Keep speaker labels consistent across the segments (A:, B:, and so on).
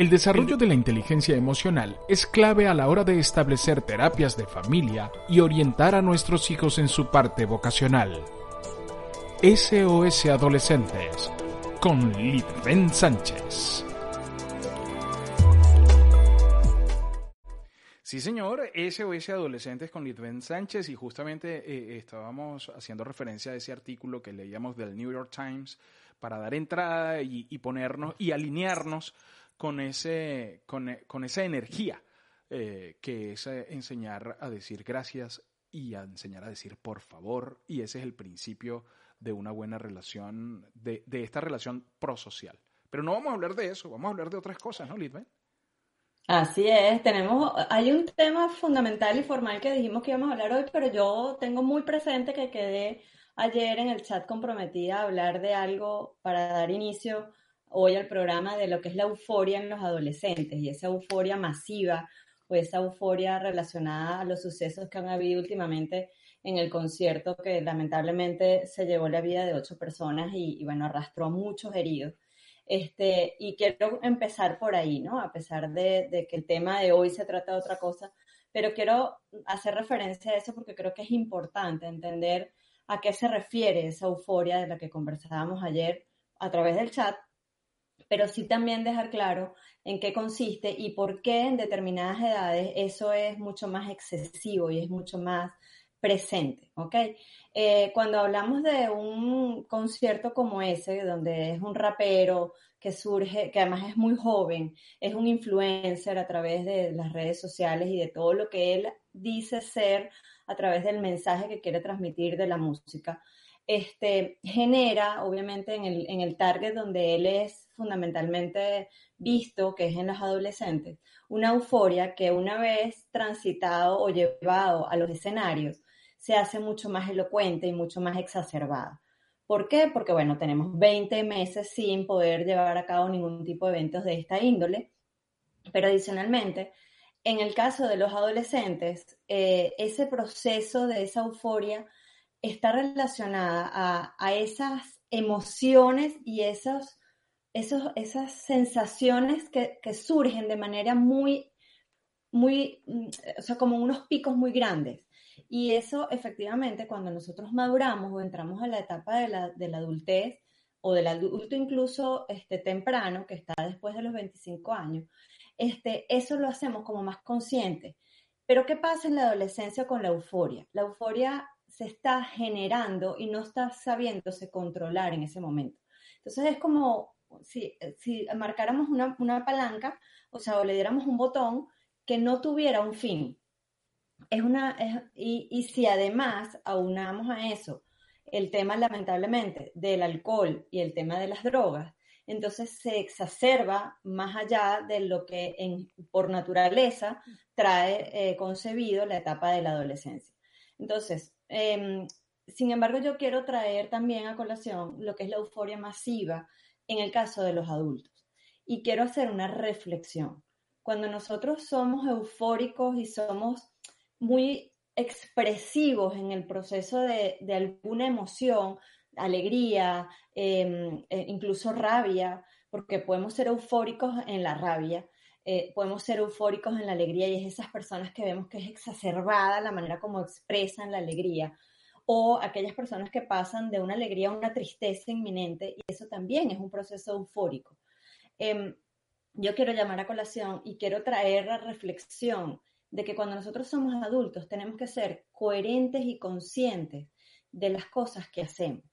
A: El desarrollo de la inteligencia emocional es clave a la hora de establecer terapias de familia y orientar a nuestros hijos en su parte vocacional. SOS Adolescentes con Litven Sánchez. Sí, señor, SOS Adolescentes con Litven Sánchez y justamente eh, estábamos haciendo referencia a ese artículo que leíamos del New York Times para dar entrada y, y ponernos y alinearnos con, ese, con, con esa energía eh, que es eh, enseñar a decir gracias y a enseñar a decir por favor. Y ese es el principio de una buena relación, de, de esta relación prosocial. Pero no vamos a hablar de eso, vamos a hablar de otras cosas, ¿no, Litven?
B: Así es, tenemos, hay un tema fundamental y formal que dijimos que íbamos a hablar hoy, pero yo tengo muy presente que quedé ayer en el chat comprometida a hablar de algo para dar inicio hoy al programa de lo que es la euforia en los adolescentes y esa euforia masiva o esa euforia relacionada a los sucesos que han habido últimamente en el concierto que lamentablemente se llevó la vida de ocho personas y, bueno, arrastró a muchos heridos. Este, y quiero empezar por ahí, ¿no? A pesar de, de que el tema de hoy se trata de otra cosa, pero quiero hacer referencia a eso porque creo que es importante entender a qué se refiere esa euforia de la que conversábamos ayer a través del chat pero sí también dejar claro en qué consiste y por qué en determinadas edades eso es mucho más excesivo y es mucho más presente, ¿ok? Eh, cuando hablamos de un concierto como ese, donde es un rapero que surge, que además es muy joven, es un influencer a través de las redes sociales y de todo lo que él dice ser a través del mensaje que quiere transmitir de la música, este, genera, obviamente, en el, en el target donde él es fundamentalmente visto, que es en los adolescentes, una euforia que una vez transitado o llevado a los escenarios, se hace mucho más elocuente y mucho más exacerbada. ¿Por qué? Porque, bueno, tenemos 20 meses sin poder llevar a cabo ningún tipo de eventos de esta índole, pero adicionalmente, en el caso de los adolescentes, eh, ese proceso de esa euforia está relacionada a, esas emociones y esos, esos, esas sensaciones que, surgen de manera muy, muy, mm, o sea, como unos picos muy grandes. Y eso efectivamente cuando nosotros maduramos o entramos a la etapa de la, de la adultez o del adulto incluso este, temprano, que está después de los 25 años, este, eso lo hacemos como más consciente. Pero ¿qué pasa en la adolescencia con la euforia? La euforia se está generando y no está sabiéndose controlar en ese momento. Entonces es como si, si marcáramos una, palanca, o sea, o le diéramos un botón que no tuviera un fin. Es una, y, si además aunamos a eso el tema, lamentablemente, del alcohol y el tema de las drogas, entonces se exacerba más allá de lo que por naturaleza trae eh, concebido la etapa de la adolescencia. Entonces, Em, sin embargo, yo quiero traer también a colación lo que es la euforia masiva en el caso de los adultos. Y quiero hacer una reflexión. Cuando nosotros somos eufóricos y somos muy expresivos en el proceso de, alguna emoción, alegría, em, e incluso rabia, porque podemos ser eufóricos en la rabia, eh, podemos ser eufóricos en la alegría y es esas personas que vemos que es exacerbada la manera como expresan la alegría o aquellas personas que pasan de una alegría a una tristeza inminente y eso también es un proceso eufórico. Em, yo quiero llamar a colación y quiero traer la reflexión de que cuando nosotros somos adultos tenemos que ser coherentes y conscientes de las cosas que hacemos.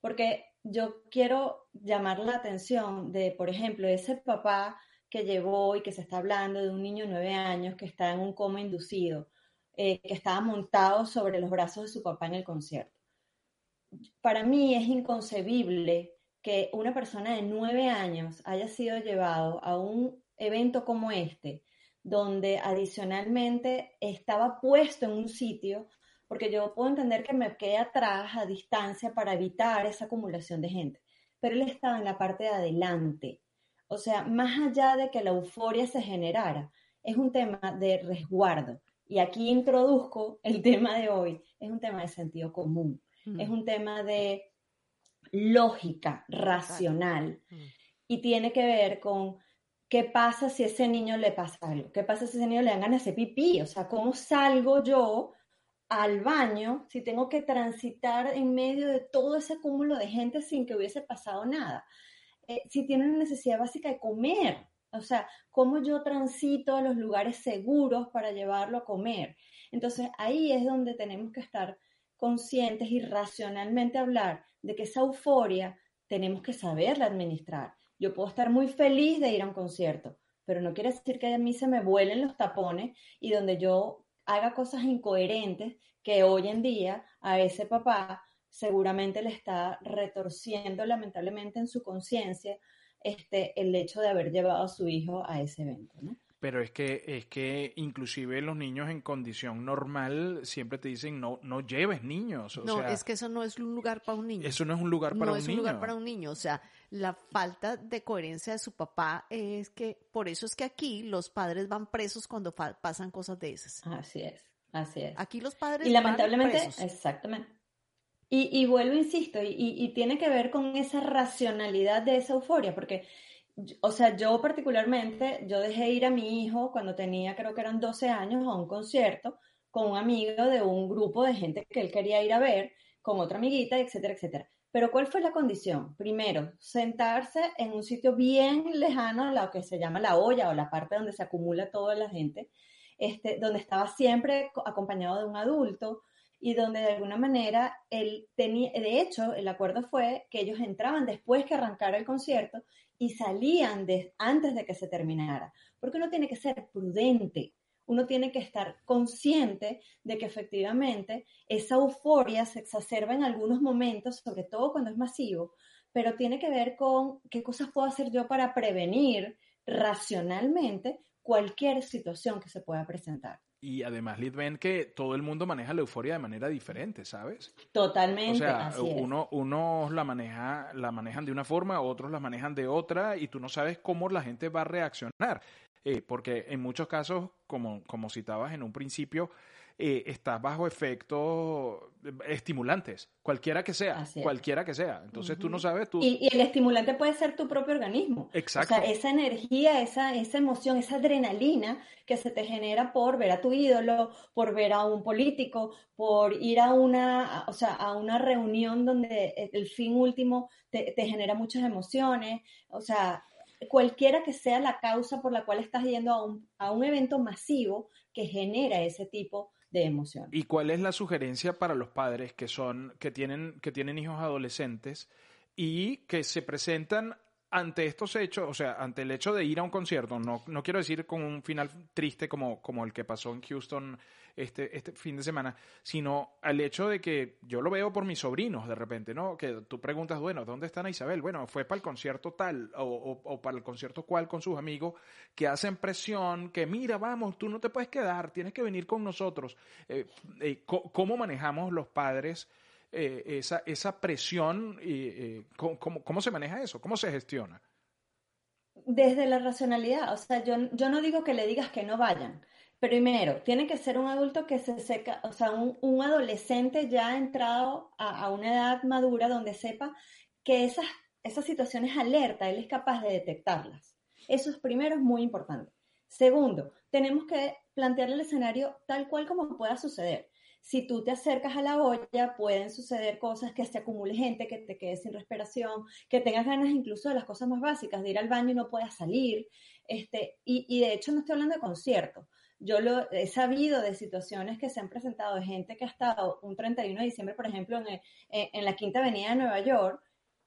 B: Porque yo quiero llamar la atención de, por ejemplo, ese papá que llevó y que se está hablando de un niño de nueve años que está en un coma inducido, eh, que estaba montado sobre los brazos de su papá en el concierto. Para mí es inconcebible que una persona de nueve años haya sido llevado a un evento como este, donde adicionalmente estaba puesto en un sitio, porque yo puedo entender que me quede atrás a distancia para evitar esa acumulación de gente, pero él estaba en la parte de adelante, o sea, más allá de que la euforia se generara, es un tema de resguardo. Y aquí introduzco el tema de hoy, es un tema de sentido común, es un tema de lógica racional y tiene que ver con ¿qué pasa si a ese niño le pasa algo? ¿Qué pasa si a ese niño le dan ganas de pipí? O sea, ¿cómo salgo yo al baño si tengo que transitar en medio de todo ese cúmulo de gente sin que hubiese pasado nada? Eh, si tiene una necesidad básica de comer, o sea, cómo yo transito a los lugares seguros para llevarlo a comer. Entonces ahí es donde tenemos que estar conscientes y racionalmente hablar de que esa euforia tenemos que saberla administrar. Yo puedo estar muy feliz de ir a un concierto, pero no quiere decir que a mí se me vuelen los tapones y donde yo haga cosas incoherentes que hoy en día a ese papá seguramente le está retorciendo lamentablemente en su conciencia este, el hecho de haber llevado a su hijo a ese evento. ¿no?
A: Pero es que, es que inclusive los niños en condición normal siempre te dicen no, no lleves niños.
C: no, es que eso no es un lugar para un niño.
A: Eso no es un lugar para un niño. No
C: es un lugar para un niño. O sea, la falta de coherencia de su papá es que, por eso es que aquí los padres van presos cuando pasan cosas de esas.
B: Así es, así es.
C: Aquí los padres
B: y lamentablemente, van presos. exactamente. Y, vuelvo, insisto, y, tiene que ver con esa racionalidad de esa euforia, porque o sea, yo particularmente, yo dejé ir a mi hijo cuando tenía, creo que eran 12 años, a un concierto con un amigo de un grupo de gente que él quería ir a ver, con otra amiguita, etcétera, etcétera. Pero ¿cuál fue la condición? Primero, sentarse en un sitio bien lejano lo que se llama la olla o la parte donde se acumula toda la gente, este, donde estaba siempre acompañado de un adulto y donde de alguna manera él tenía, de hecho, el acuerdo fue que ellos entraban después que arrancara el concierto y salían antes de que se terminara, porque uno tiene que ser prudente, uno tiene que estar consciente de que efectivamente esa euforia se exacerba en algunos momentos, sobre todo cuando es masivo, pero tiene que ver con qué cosas puedo hacer yo para prevenir racionalmente cualquier situación que se pueda presentar.
A: Y además, Liz, ven que todo el mundo maneja la euforia de manera diferente, ¿sabes?
B: Totalmente.
A: O sea, uno, unos la maneja, la manejan de una forma, otros la manejan de otra, y tú no sabes cómo la gente va a reaccionar. Eh, porque en muchos casos, como, como citabas en un principio, eh, estás bajo efectos estimulantes, cualquiera que sea, cualquiera que sea. Entonces tú no sabes tú.
B: Y, el estimulante puede ser tu propio organismo.
A: Exacto.
B: O sea, esa energía, esa, esa emoción, esa adrenalina que se te genera por ver a tu ídolo, por ver a un político, por ir a una, o sea, a una reunión donde el fin último te, te genera muchas emociones. O sea, cualquiera que sea la causa por la cual estás yendo a un, a un evento masivo que genera ese tipo emoción.
A: ¿Y cuál es la sugerencia para los padres que son, que tienen, que tienen hijos adolescentes y que se presentan ante estos hechos, o sea, ante el hecho de ir a un concierto, no, no quiero decir con un final triste como, como el que pasó en Houston este, este fin de semana, sino al hecho de que yo lo veo por mis sobrinos de repente, ¿no? Que tú preguntas, bueno, ¿dónde está Isabel? Bueno, fue para el concierto tal o, o, para el concierto cual con sus amigos que hacen presión, que mira, vamos, tú no te puedes quedar, tienes que venir con nosotros. Eh, eh, ¿Cómo manejamos los padres? Eh, esa, esa presión, y ¿cómo, ¿cómo, se maneja eso? ¿Cómo se gestiona?
B: Desde la racionalidad, o sea, yo, yo no digo que le digas que no vayan, Primero, tiene que ser un adulto que se seca, o sea, un, adolescente ya entrado a, una edad madura donde sepa que esas, esas situaciones alerta, él es capaz de detectarlas. Eso es primero, es muy importante. Segundo, tenemos que plantear el escenario tal cual como pueda suceder. Si tú te acercas a la olla, pueden suceder cosas que se acumule gente, que te quedes sin respiración, que tengas ganas incluso de las cosas más básicas, de ir al baño y no puedas salir. Este, y, y de hecho no estoy hablando de conciertos yo lo he sabido de situaciones que se han presentado de gente que ha estado un 31 de diciembre, por ejemplo, en, en, la Quinta Avenida de Nueva York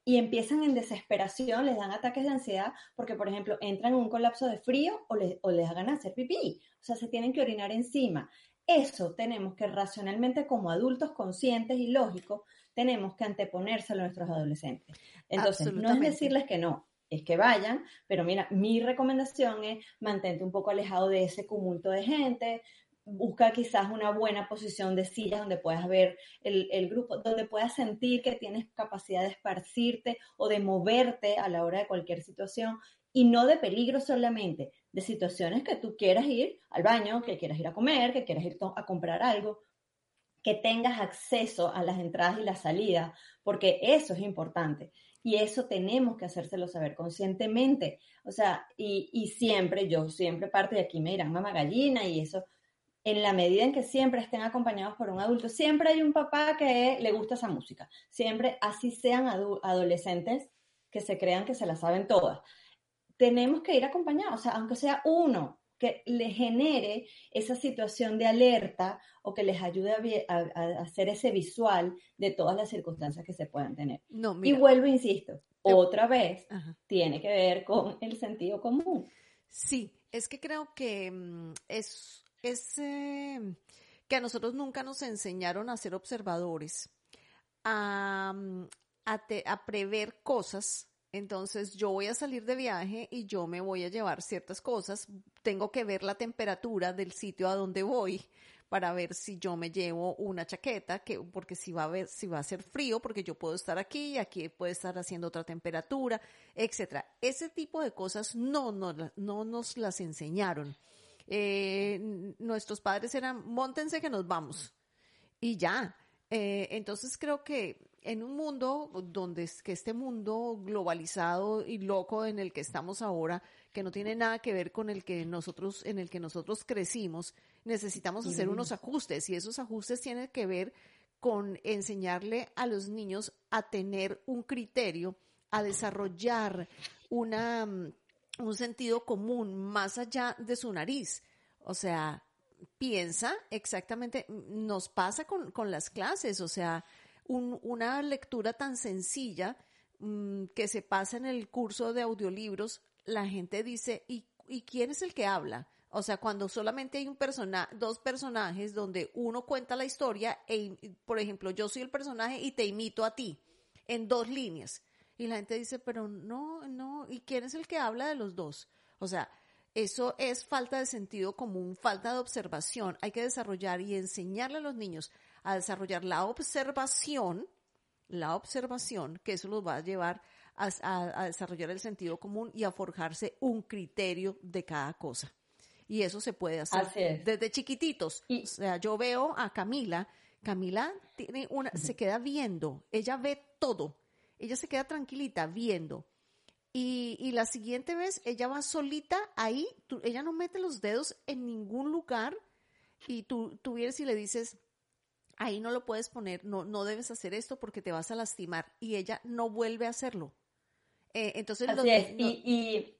B: y empiezan en desesperación, les dan ataques de ansiedad porque, por ejemplo, entran en un colapso de frío o, les, o les hagan hacer pipí, o sea, se tienen que orinar encima. Eso tenemos que racionalmente como adultos conscientes y lógicos, tenemos que anteponérselo a nuestros adolescentes. Entonces, no es decirles que no, es que vayan, pero mira, mi recomendación es mantente un poco alejado de ese cúmulo de gente, busca quizás una buena posición de sillas donde puedas ver el, el, grupo, donde puedas sentir que tienes capacidad de esparcirte o de moverte a la hora de cualquier situación y no de peligro solamente, de situaciones que tú quieras ir al baño, que quieras ir a comer, que quieras ir a comprar algo, que tengas acceso a las entradas y las salidas, porque eso es importante. Y eso tenemos que hacérselo saber conscientemente. O sea, y, y siempre, yo siempre parto de aquí me dirán mamá gallina y eso, en la medida en que siempre estén acompañados por un adulto, siempre hay un papá que le gusta esa música. Siempre, así sean adolescentes que se crean que se la saben todas. Tenemos que ir acompañados, o sea, aunque sea uno que le genere esa situación de alerta o que les ayude a, hacer ese visual de todas las circunstancias que se puedan tener. y vuelvo, insisto, otra vez tiene que ver con el sentido común.
C: Sí, es que creo que mm, es, es eh, que a nosotros nunca nos enseñaron a ser observadores, a, mm, a prever cosas entonces yo voy a salir de viaje y yo me voy a llevar ciertas cosas. Tengo que ver la temperatura del sitio a donde voy para ver si yo me llevo una chaqueta, que, porque si va a ver, si va a ser frío, porque yo puedo estar aquí aquí puede estar haciendo otra temperatura, etcétera. Ese tipo de cosas no, no, no nos las enseñaron. Eh, nuestros padres eran, montense que nos vamos. Y ya. Eh, entonces creo que en un mundo donde es que este mundo globalizado y loco en el que estamos ahora, que no tiene nada que ver con el que nosotros, en el que nosotros crecimos, necesitamos hacer unos ajustes y esos ajustes tienen que ver con enseñarle a los niños a tener un criterio, a desarrollar una, mm, un sentido común más allá de su nariz. O sea, piensa exactamente, nos pasa con, con las clases, o sea, una lectura tan sencilla mm, que se pasa en el curso de audiolibros, la gente dice, ¿y, quién es el que habla? O sea, cuando solamente hay un persona, dos personajes donde uno cuenta la historia, e, por ejemplo, yo soy el personaje y te imito a ti en dos líneas. Y la gente dice, pero no, no, ¿y quién es el que habla de los dos? O sea, eso es falta de sentido común, falta de observación. Hay que desarrollar y enseñarle a los niños a desarrollar la observación, la observación, que eso los va a llevar a, desarrollar el sentido común y a forjarse un criterio de cada cosa. Y eso se puede hacer desde chiquititos. o sea, yo veo a Camila, Camila tiene una, se queda viendo, ella ve todo, ella se queda tranquilita viendo. Y, la siguiente vez ella va solita ahí, ella no mete los dedos en ningún lugar. Y tú, tú vienes y le dices, ahí no lo puedes poner, no, no debes hacer esto porque te vas a lastimar. Y ella no vuelve a hacerlo. Eh, entonces,
B: Así es. Y,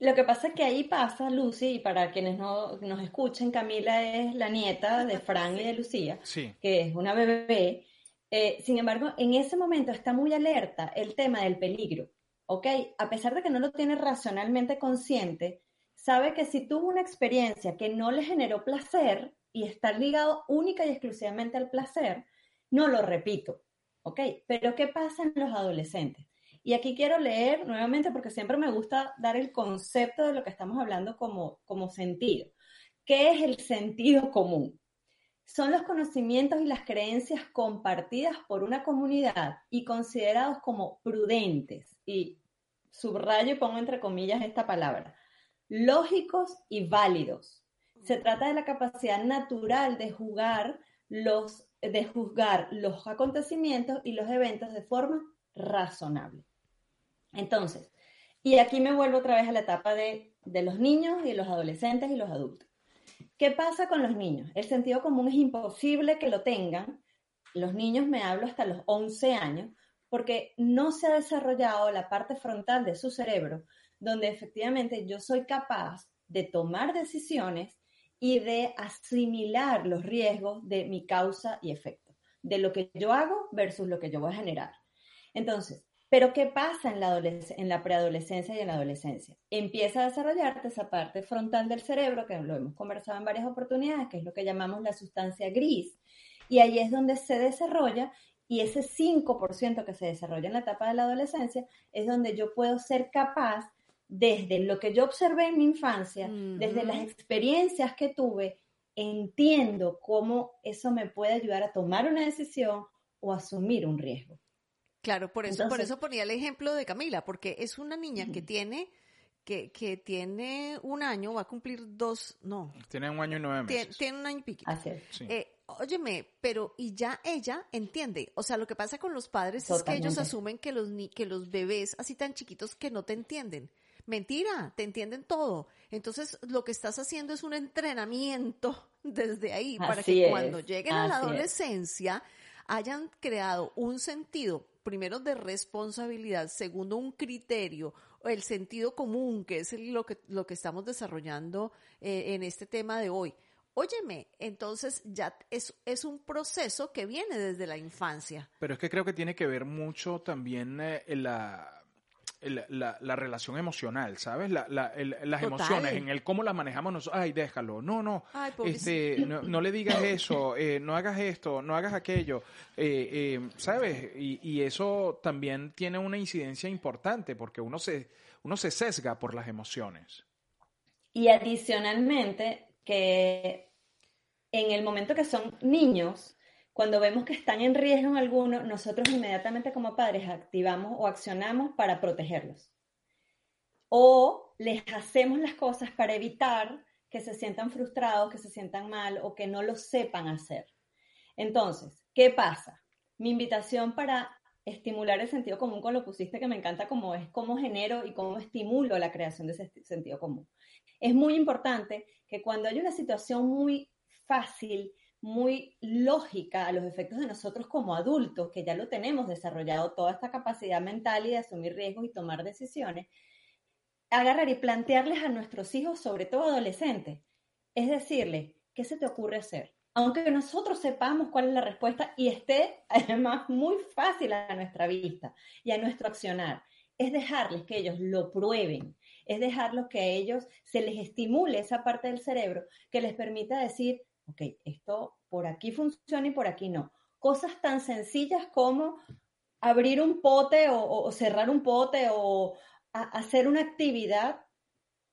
B: lo que pasa es que ahí pasa, Lucy, y para quienes no nos escuchen, Camila es la nieta de Fran y de Lucía, que es una bebé. Eh, sin embargo, en ese momento está muy alerta el tema del peligro, ¿ok? A pesar de que no lo tiene racionalmente consciente, sabe que si tuvo una experiencia que no le generó placer, y estar ligado única y exclusivamente al placer, no lo repito. ¿Ok? Pero ¿qué pasa en los adolescentes? Y aquí quiero leer nuevamente porque siempre me gusta dar el concepto de lo que estamos hablando como, como sentido. ¿Qué es el sentido común? Son los conocimientos y las creencias compartidas por una comunidad y considerados como prudentes. Y subrayo y pongo entre comillas esta palabra. Lógicos y válidos se trata de la capacidad natural de jugar los, de juzgar los acontecimientos y los eventos de forma razonable. Entonces, y aquí me vuelvo otra vez a la etapa de, de los niños y los adolescentes y los adultos. ¿Qué pasa con los niños? El sentido común es imposible que lo tengan. Los niños me hablo hasta los 11 años porque no se ha desarrollado la parte frontal de su cerebro donde efectivamente yo soy capaz de tomar decisiones y de asimilar los riesgos de mi causa y efecto, de lo que yo hago versus lo que yo voy a generar. Entonces, pero ¿qué pasa en la, en la preadolescencia y en la adolescencia? Empieza a desarrollarte esa parte frontal del cerebro, que lo hemos conversado en varias oportunidades, que es lo que llamamos la sustancia gris, y ahí es donde se desarrolla y ese 5% que se desarrolla en la etapa de la adolescencia es donde yo puedo ser capaz desde lo que yo observé en mi infancia, desde las experiencias que tuve, entiendo cómo eso me puede ayudar a tomar una decisión o asumir un riesgo.
C: Claro, por eso, por eso ponía el ejemplo de Camila, porque es una niña que tiene que, que, tiene un año, va a cumplir dos, no.
A: Tiene un año y nueve meses.
C: Tiene, un año y pico.
B: Así
C: eh, óyeme, pero y ya ella entiende. O sea, lo que pasa con los padres es que ellos asumen que los, que los bebés así tan chiquitos que no te entienden. Mentira, te entienden todo. Entonces, lo que estás haciendo es un entrenamiento desde ahí para que cuando lleguen a la adolescencia hayan creado un sentido, primero de responsabilidad, segundo un criterio, el sentido común, que es lo que, lo que estamos desarrollando eh, en este tema de hoy. Óyeme, entonces ya es, es un proceso que viene desde la infancia.
A: Pero es que creo que tiene que ver mucho también eh, la, la, la, relación emocional, ¿sabes? La, las emociones, en el cómo las manejamos nosotros. Ay, déjalo. No, no. este, no, le digas eso. Eh, no hagas esto. No hagas aquello. Eh, ¿Sabes? Y, y, eso también tiene una incidencia importante porque uno se, uno se sesga por las emociones.
B: Y adicionalmente, que en el momento que son niños, cuando vemos que están en riesgo en alguno, nosotros inmediatamente como padres activamos o accionamos para protegerlos. O les hacemos las cosas para evitar que se sientan frustrados, que se sientan mal o que no lo sepan hacer. Entonces, ¿qué pasa? Mi invitación para estimular el sentido común con lo pusiste que me encanta como es cómo genero y cómo estimulo la creación de ese sentido común. Es muy importante que cuando hay una situación muy fácil, muy lógica a los efectos de nosotros como adultos, que ya lo tenemos desarrollado, toda esta capacidad mental y de asumir riesgos y tomar decisiones, agarrar y plantearles a nuestros hijos, sobre todo adolescentes, es decirle, ¿qué se te ocurre hacer? Aunque nosotros sepamos cuál es la respuesta y esté además muy fácil a nuestra vista y a nuestro accionar, es dejarles que ellos lo prueben, es dejarlos que a ellos se les estimule esa parte del cerebro que les permita decir, ok, esto por aquí funciona y por aquí no. Cosas tan sencillas como abrir un pote o, cerrar un pote o hacer una actividad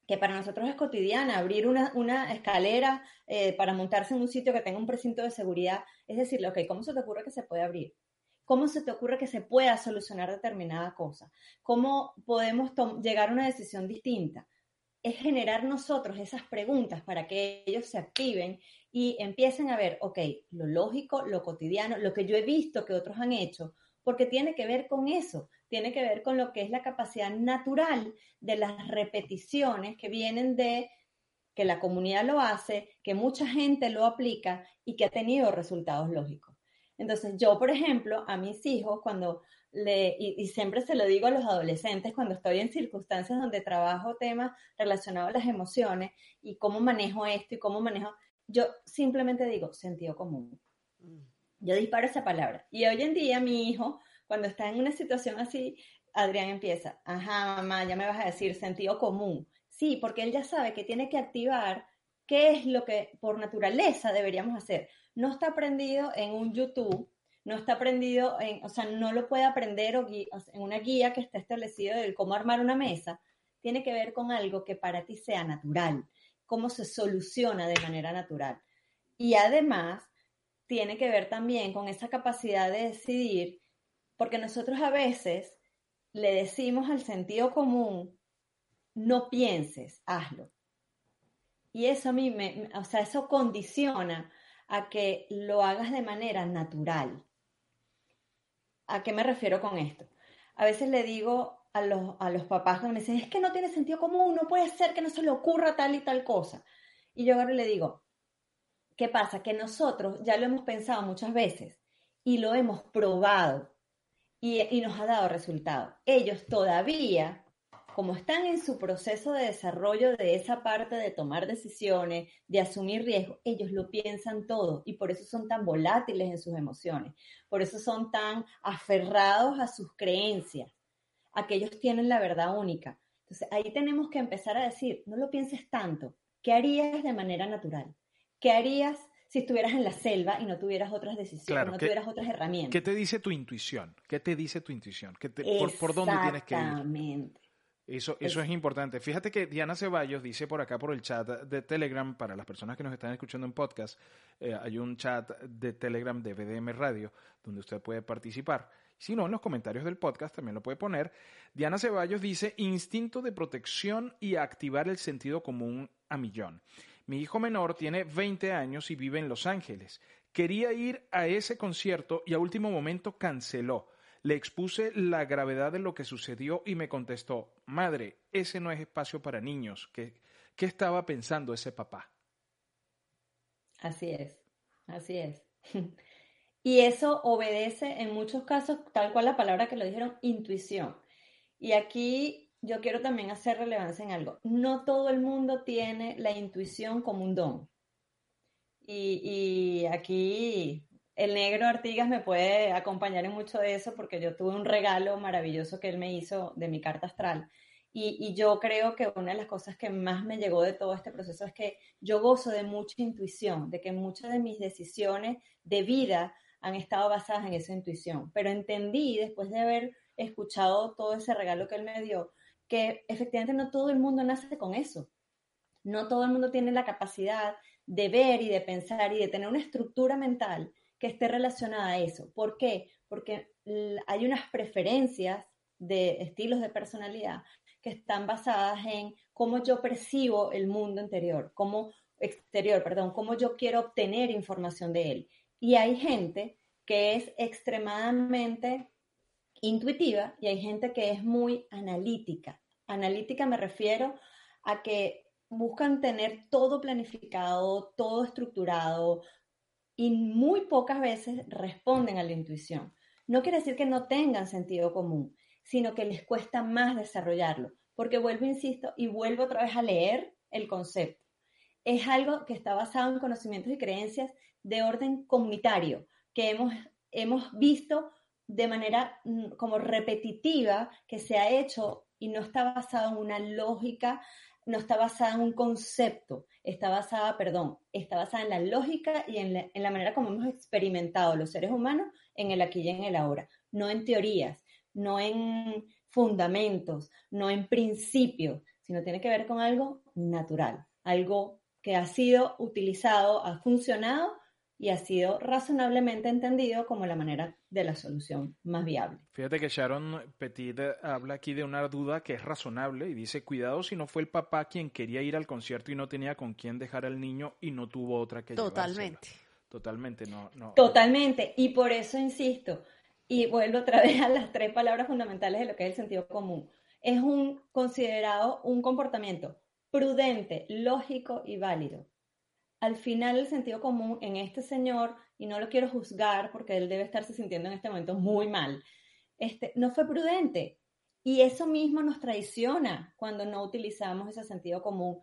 B: que para nosotros es cotidiana, abrir una, escalera eh, para montarse en un sitio que tenga un precinto de seguridad, es decir, ok, ¿cómo se te ocurre que se puede abrir? ¿Cómo se te ocurre que se pueda solucionar determinada cosa? ¿Cómo podemos llegar a una decisión distinta? Es generar nosotros esas preguntas para que ellos se activen y empiecen a ver, ok, lo lógico, lo cotidiano, lo que yo he visto que otros han hecho, porque tiene que ver con eso, tiene que ver con lo que es la capacidad natural de las repeticiones que vienen de que la comunidad lo hace, que mucha gente lo aplica y que ha tenido resultados lógicos. Entonces, yo, por ejemplo, a mis hijos, cuando le, y, siempre se lo digo a los adolescentes, cuando estoy en circunstancias donde trabajo temas relacionados a las emociones y cómo manejo esto y cómo manejo, yo simplemente digo sentido común. Mm. Yo disparo esa palabra. Y hoy en día mi hijo, cuando está en una situación así, Adrián empieza, ajá, mamá, ya me vas a decir sentido común. Sí, porque él ya sabe que tiene que activar qué es lo que por naturaleza deberíamos hacer. No está aprendido en un YouTube, no está aprendido en, o sea, no lo puede aprender en una guía que está establecida de cómo armar una mesa. Tiene que ver con algo que para ti sea natural, cómo se soluciona de manera natural. Y además, tiene que ver también con esa capacidad de decidir, porque nosotros a veces le decimos al sentido común, no pienses, hazlo. Y eso a mí me, o sea, eso condiciona a que lo hagas de manera natural. ¿A qué me refiero con esto? A veces le digo a los, a los papás cuando me dicen, es que no tiene sentido común, no puede ser que no se le ocurra tal y tal cosa. Y yo ahora le digo, ¿Qué pasa? Que nosotros ya lo hemos pensado muchas veces y lo hemos probado y, nos ha dado resultado. Ellos todavía, como están en su proceso de desarrollo de esa parte de tomar decisiones, de asumir riesgos, ellos lo piensan todo y por eso son tan volátiles en sus emociones, por eso son tan aferrados a sus creencias, a que ellos tienen la verdad única. Entonces ahí tenemos que empezar a decir, no lo pienses tanto, ¿qué harías de manera natural? ¿Qué harías si estuvieras en la selva y no tuvieras otras decisiones, no tuvieras otras herramientas?
A: ¿Qué te dice tu intuición? ¿Qué te dice tu intuición? por, dónde tienes que ir? Exactamente. Eso, eso es. importante. Fíjate que Diana Ceballos dice por acá por el chat de Telegram, para las personas que nos están escuchando en podcast, eh, hay un chat de Telegram de BDM Radio donde usted puede participar. Si no, en los comentarios del podcast también lo puede poner. Diana Ceballos dice instinto de protección y activar el sentido común a millón. Mi hijo menor tiene 20 años y vive en Los Ángeles. Quería ir a ese concierto y a último momento canceló. Le expuse la gravedad de lo que sucedió y me contestó, madre, ese no es espacio para niños. ¿Qué, qué estaba pensando ese papá?
B: Así es, así es. Y eso obedece en muchos casos, tal cual la palabra que lo dijeron, intuición. Y aquí yo quiero también hacer relevancia en algo. No todo el mundo tiene la intuición como un don. Y, aquí el negro Artigas me puede acompañar en mucho de eso porque yo tuve un regalo maravilloso que él me hizo de mi carta astral. Y, yo creo que una de las cosas que más me llegó de todo este proceso es que yo gozo de mucha intuición, de que muchas de mis decisiones de vida han estado basadas en esa intuición. Pero entendí, después de haber escuchado todo ese regalo que él me dio, que efectivamente no todo el mundo nace con eso. No todo el mundo tiene la capacidad de ver y de pensar y de tener una estructura mental que esté relacionada a eso. ¿Por qué? Porque hay unas preferencias de estilos de personalidad que están basadas en cómo yo percibo el mundo interior, cómo exterior, perdón, cómo yo quiero obtener información de él. Y hay gente que es extremadamente intuitiva y hay gente que es muy analítica. Analítica me refiero a que buscan tener todo planificado, todo estructurado y muy pocas veces responden a la intuición. No quiere decir que no tengan sentido común, sino que les cuesta más desarrollarlo, porque vuelvo, insisto, y vuelvo otra vez a leer el concepto. Es algo que está basado en conocimientos y creencias de orden comunitario, que hemos, hemos visto de manera mm, como repetitiva que se ha hecho y no está basado en una lógica, no está basada en un concepto, está basada, perdón, está basada en la lógica y en la, en la manera como hemos experimentado los seres humanos en el aquí y en el ahora, no en teorías, no en fundamentos, no en principios, sino tiene que ver con algo natural, algo que ha sido utilizado, ha funcionado y ha sido razonablemente entendido como la manera de la solución más viable.
A: Fíjate que Sharon Petit habla aquí de una duda que es razonable y dice, cuidado si no fue el papá quien quería ir al concierto y no tenía con quién dejar al niño y no tuvo otra que
C: Totalmente.
A: Totalmente, no, no.
B: Totalmente, y por eso insisto, y vuelvo otra vez a las tres palabras fundamentales de lo que es el sentido común. Es un considerado un comportamiento prudente, lógico y válido al final el sentido común en este señor, y no lo quiero juzgar porque él debe estarse sintiendo en este momento muy mal, este, no fue prudente. Y eso mismo nos traiciona cuando no utilizamos ese sentido común.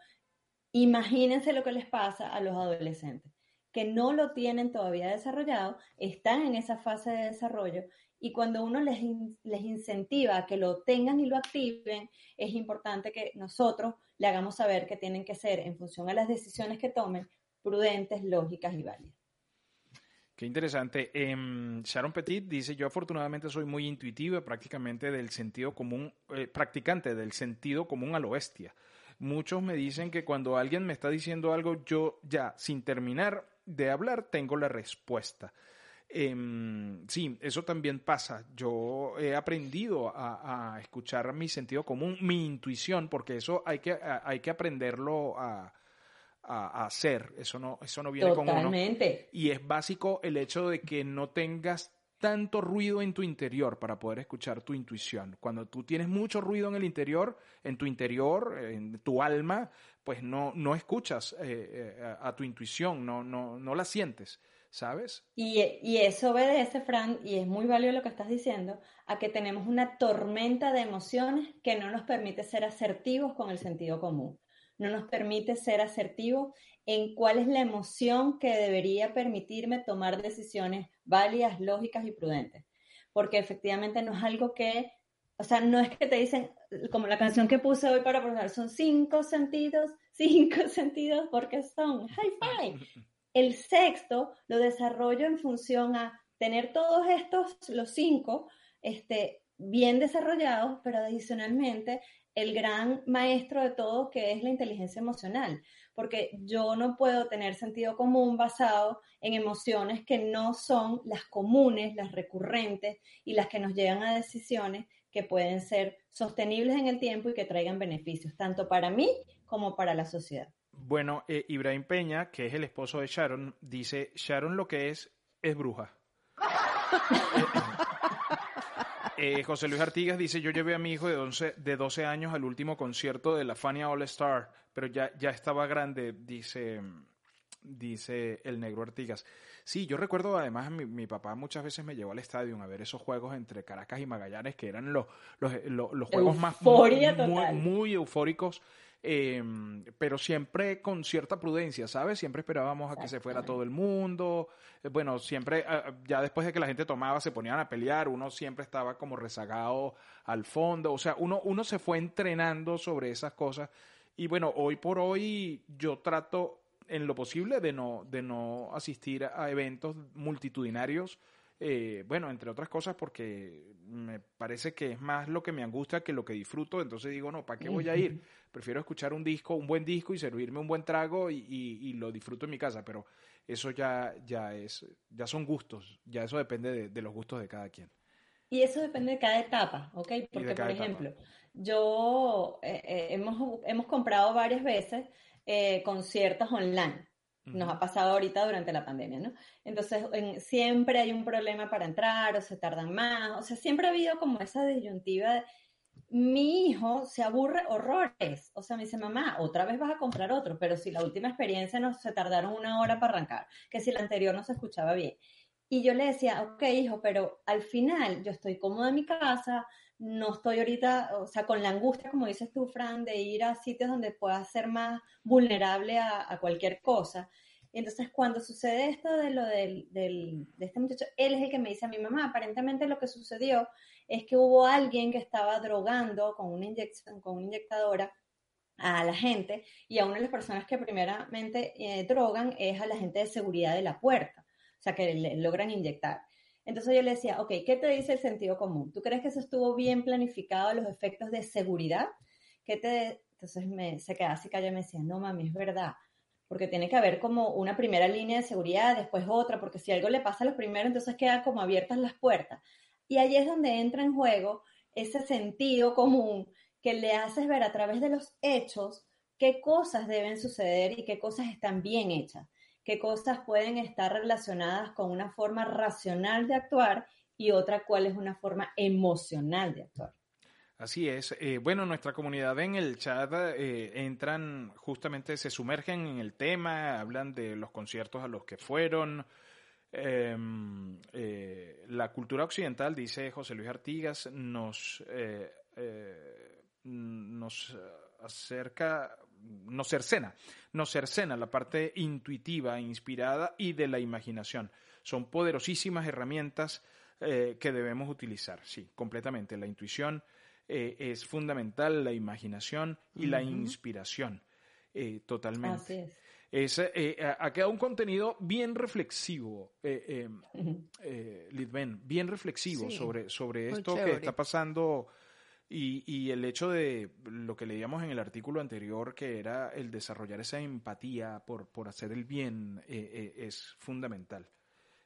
B: Imagínense lo que les pasa a los adolescentes, que no lo tienen todavía desarrollado, están en esa fase de desarrollo y cuando uno les, les incentiva a que lo tengan y lo activen, es importante que nosotros le hagamos saber que tienen que ser, en función a las decisiones que tomen, prudentes, lógicas y válidas.
A: Qué interesante. Em, Sharon Petit dice, yo afortunadamente soy muy intuitiva, prácticamente del sentido común, eh, practicante del sentido común a lo bestia. Muchos me dicen que cuando alguien me está diciendo algo, yo ya, sin terminar de hablar, tengo la respuesta. Em, sí, eso también pasa. Yo he aprendido a, escuchar mi sentido común, mi intuición, porque eso hay que, hay que aprenderlo a, a, hacer. Eso no, eso no viene con uno. Y es básico el hecho de que no tengas tanto ruido en tu interior para poder escuchar tu intuición. Cuando tú tienes mucho ruido en el interior, en tu interior, en tu alma, pues no, no escuchas eh, eh, a tu intuición, no, no, no la sientes, ¿sabes?
B: Y, y eso obedece, Fran, y es muy válido lo que estás diciendo, a que tenemos una tormenta de emociones que no nos permite ser asertivos con el sentido común no nos permite ser asertivos en cuál es la emoción que debería permitirme tomar decisiones válidas, lógicas y prudentes. Porque efectivamente no es algo que, o sea, no es que te dicen, como la canción que puse hoy para profesor, son cinco sentidos, cinco sentidos, porque son high five. El sexto lo desarrollo en función a tener todos estos, los cinco, este, bien desarrollados, pero adicionalmente el gran maestro de todo que es la inteligencia emocional, porque yo no puedo tener sentido común basado en emociones que no son las comunes, las recurrentes y las que nos llevan a decisiones que pueden ser sostenibles en el tiempo y que traigan beneficios, tanto para mí como para la sociedad.
A: Bueno, eh, Ibrahim Peña, que es el esposo de Sharon, dice, Sharon lo que es es bruja. Eh, José Luis Artigas dice, yo llevé a mi hijo de 12, de 12 años al último concierto de la Fania All Star, pero ya, ya estaba grande, dice, dice el negro Artigas. Sí, yo recuerdo además mi, mi, papá muchas veces me llevó al estadio a ver esos juegos entre Caracas y Magallanes, que eran los, los, los, los juegos más muy, muy, muy, eufóricos. Eh, pero siempre con cierta prudencia, ¿sabes? Siempre esperábamos a que se fuera todo el mundo. Eh, bueno, siempre, ah, ya después de que la gente tomaba, se ponían a pelear, uno siempre estaba como rezagado al fondo. O sea, uno, uno se fue entrenando sobre esas cosas. Y bueno, hoy por hoy yo trato en lo posible de no, de no asistir a eventos multitudinarios. Eh, bueno, entre otras cosas porque me parece que es más lo que me angustia que lo que disfruto, entonces digo, no, ¿para qué voy a ir? Prefiero escuchar un disco, un buen disco y servirme un buen trago y, y, y lo disfruto en mi casa, pero eso ya, ya es, ya son gustos, ya eso depende de, de los gustos de cada quien.
B: Y eso depende de cada etapa, ¿ok? Porque, por ejemplo, etapa. yo eh, eh, hemos, hemos comprado varias veces eh, conciertos online. Nos ha pasado ahorita durante la pandemia, ¿no? Entonces, en, siempre hay un problema para entrar o se tardan más. O sea, siempre ha habido como esa disyuntiva de, mi hijo se aburre horrores. O sea, me dice, mamá, otra vez vas a comprar otro, pero si la última experiencia no se tardaron una hora para arrancar, que si la anterior no se escuchaba bien. Y yo le decía, ok, hijo, pero al final yo estoy cómoda en mi casa, no estoy ahorita, o sea, con la angustia, como dices tú, Fran, de ir a sitios donde pueda ser más vulnerable a, cualquier cosa. Entonces, cuando sucede esto de lo del, del, de este muchacho, él es el que me dice a mi mamá, aparentemente lo que sucedió es que hubo alguien que estaba drogando con una inyección, con una inyectadora a la gente y a una de las personas que primeramente eh, drogan es a la gente de seguridad de la puerta, o sea, que le logran inyectar. Entonces yo le decía, ok, ¿qué te dice el sentido común? ¿Tú crees que eso estuvo bien planificado, los efectos de seguridad? ¿Qué te... Entonces me, se quedaba así callado y me decía, no mami, es verdad, porque tiene que haber como una primera línea de seguridad, después otra, porque si algo le pasa a los primeros, entonces quedan como abiertas las puertas. Y ahí es donde entra en juego ese sentido común que le haces ver a través de los hechos qué cosas deben suceder y qué cosas están bien hechas qué cosas pueden estar relacionadas con una forma racional de actuar y otra cuál es una forma emocional de actuar.
A: Así es. Eh, bueno, nuestra comunidad en el chat eh, entran, justamente se sumergen en el tema, hablan de los conciertos a los que fueron. Eh, eh, la cultura occidental, dice José Luis Artigas, nos, nos acerca nos cercena, nos cercena la parte intuitiva, inspirada y de la imaginación. Son poderosísimas herramientas eh, que debemos utilizar, sí, completamente. La intuición eh, es fundamental, la imaginación y uh -huh. la inspiración, eh, totalmente.
B: Así es.
A: Es, eh, ha quedado un contenido bien reflexivo, eh, eh, Lidben, bien reflexivo sí, sobre, sobre esto que está pasando y, y, el hecho de lo que leíamos en el artículo anterior, que era el desarrollar esa empatía por, por hacer el bien, eh, eh, es fundamental.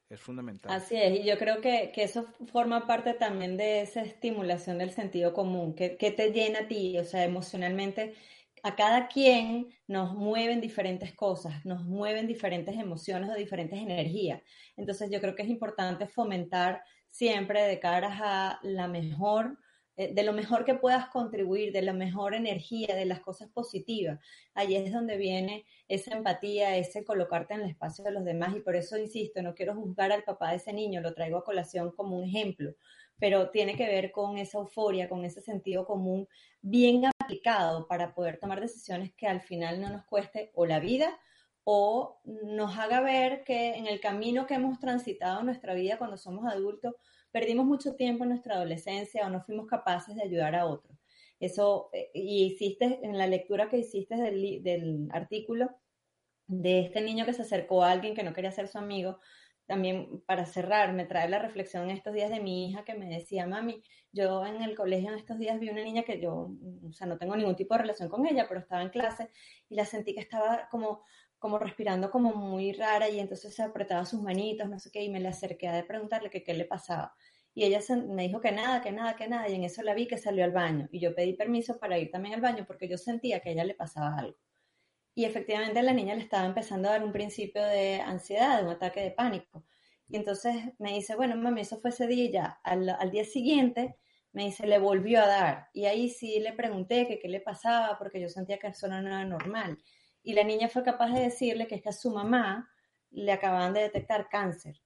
A: Es fundamental.
B: Así es, y yo creo que, que, eso forma parte también de esa estimulación del sentido común, que, que te llena a ti, o sea, emocionalmente. A cada quien nos mueven diferentes cosas, nos mueven diferentes emociones o diferentes energías. Entonces yo creo que es importante fomentar siempre de caras a la mejor de lo mejor que puedas contribuir, de la mejor energía, de las cosas positivas. Allí es donde viene esa empatía, ese colocarte en el espacio de los demás y por eso insisto, no quiero juzgar al papá de ese niño, lo traigo a colación como un ejemplo, pero tiene que ver con esa euforia, con ese sentido común bien aplicado para poder tomar decisiones que al final no nos cueste o la vida o nos haga ver que en el camino que hemos transitado en nuestra vida cuando somos adultos, perdimos mucho tiempo en nuestra adolescencia o no fuimos capaces de ayudar a otros. Eso, eh, y hiciste, en la lectura que hiciste del, del, artículo de este niño que se acercó a alguien que no quería ser su amigo, también para cerrar, me trae la reflexión en estos días de mi hija que me decía, mami, yo en el colegio en estos días vi una niña que yo, o sea, no tengo ningún tipo de relación con ella, pero estaba en clase y la sentí que estaba como como respirando como muy rara y entonces se apretaba sus manitos, no sé qué, y me le acerqué a preguntarle que qué le pasaba. Y ella me dijo que nada, que nada, que nada, y en eso la vi que salió al baño. Y yo pedí permiso para ir también al baño porque yo sentía que a ella le pasaba algo. Y efectivamente la niña le estaba empezando a dar un principio de ansiedad, de un ataque de pánico. Y entonces me dice, bueno, mami, eso fue ese día. Al, al día siguiente me dice, le volvió a dar. Y ahí sí le pregunté que qué le pasaba porque yo sentía que eso no era normal. Y la niña fue capaz de decirle que es que a su mamá le acababan de detectar cáncer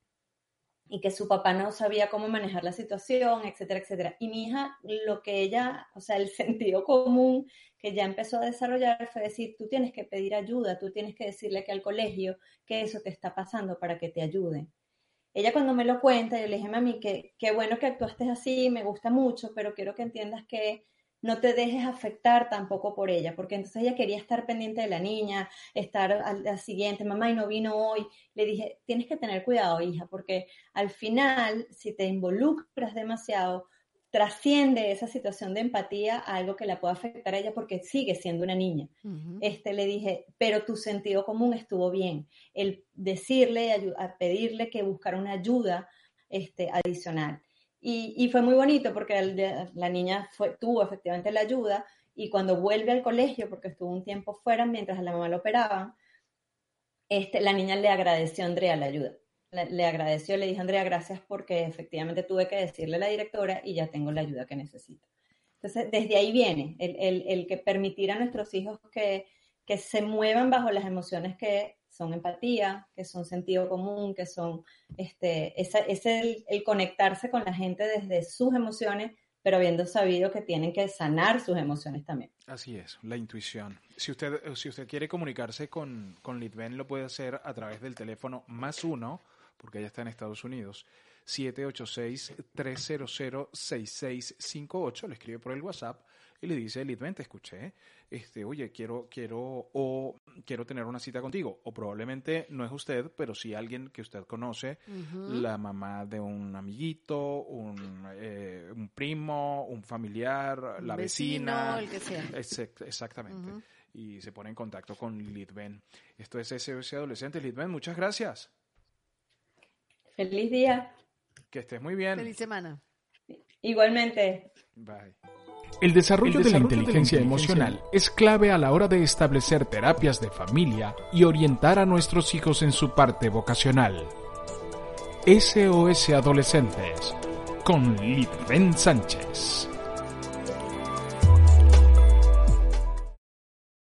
B: y que su papá no sabía cómo manejar la situación, etcétera, etcétera. Y mi hija, lo que ella, o sea, el sentido común que ya empezó a desarrollar fue decir, tú tienes que pedir ayuda, tú tienes que decirle que al colegio que eso te está pasando para que te ayuden. Ella cuando me lo cuenta, yo le dije, mami, que qué bueno que actuaste así, me gusta mucho, pero quiero que entiendas que no te dejes afectar tampoco por ella, porque entonces ella quería estar pendiente de la niña, estar al, siguiente, mamá y no vino hoy. Le dije, tienes que tener cuidado, hija, porque al final, si te involucras demasiado, trasciende esa situación de empatía a algo que la pueda afectar a ella porque sigue siendo una niña. Este le dije, pero tu sentido común estuvo bien. El decirle, a pedirle que buscara una ayuda este, adicional. Y, fue muy bonito porque la niña tuvo efectivamente la ayuda y cuando vuelve al colegio, porque estuvo un tiempo fuera mientras la mamá lo operaban, este, la niña le agradeció a Andrea la ayuda. Le, agradeció, le dije, Andrea, gracias porque efectivamente tuve que decirle a la directora y ya tengo la ayuda que necesito. Entonces, desde ahí viene el, el, el que permitir a nuestros hijos que, que se muevan bajo las emociones que son empatía, que son sentido común, que son este, es el, el, conectarse con la gente desde sus emociones, pero habiendo sabido que tienen que sanar sus emociones también.
A: Así es, la intuición. Si usted, si usted quiere comunicarse con, con Litven, lo puede hacer a través del teléfono más uno, porque ella está en Estados Unidos, 786-300-6658, le escribe por el WhatsApp y le dice, Litven, te escuché, este, oye, quiero, quiero, o quiero tener una cita contigo. O probablemente no es usted, pero sí alguien que usted conoce, la mamá de un amiguito, un, eh, un primo, un familiar, la vecina.
C: El que sea.
A: exactamente. Y se pone en contacto con Litven. Esto es SOS Adolescente. Litven, muchas gracias.
B: Feliz día.
A: Que estés muy bien.
C: Feliz semana.
B: Igualmente.
A: Bye. El desarrollo, de, la inteligencia emocional es clave a la hora de establecer terapias de familia y orientar a nuestros hijos en su parte vocacional. SOS Adolescentes con Litven Sánchez.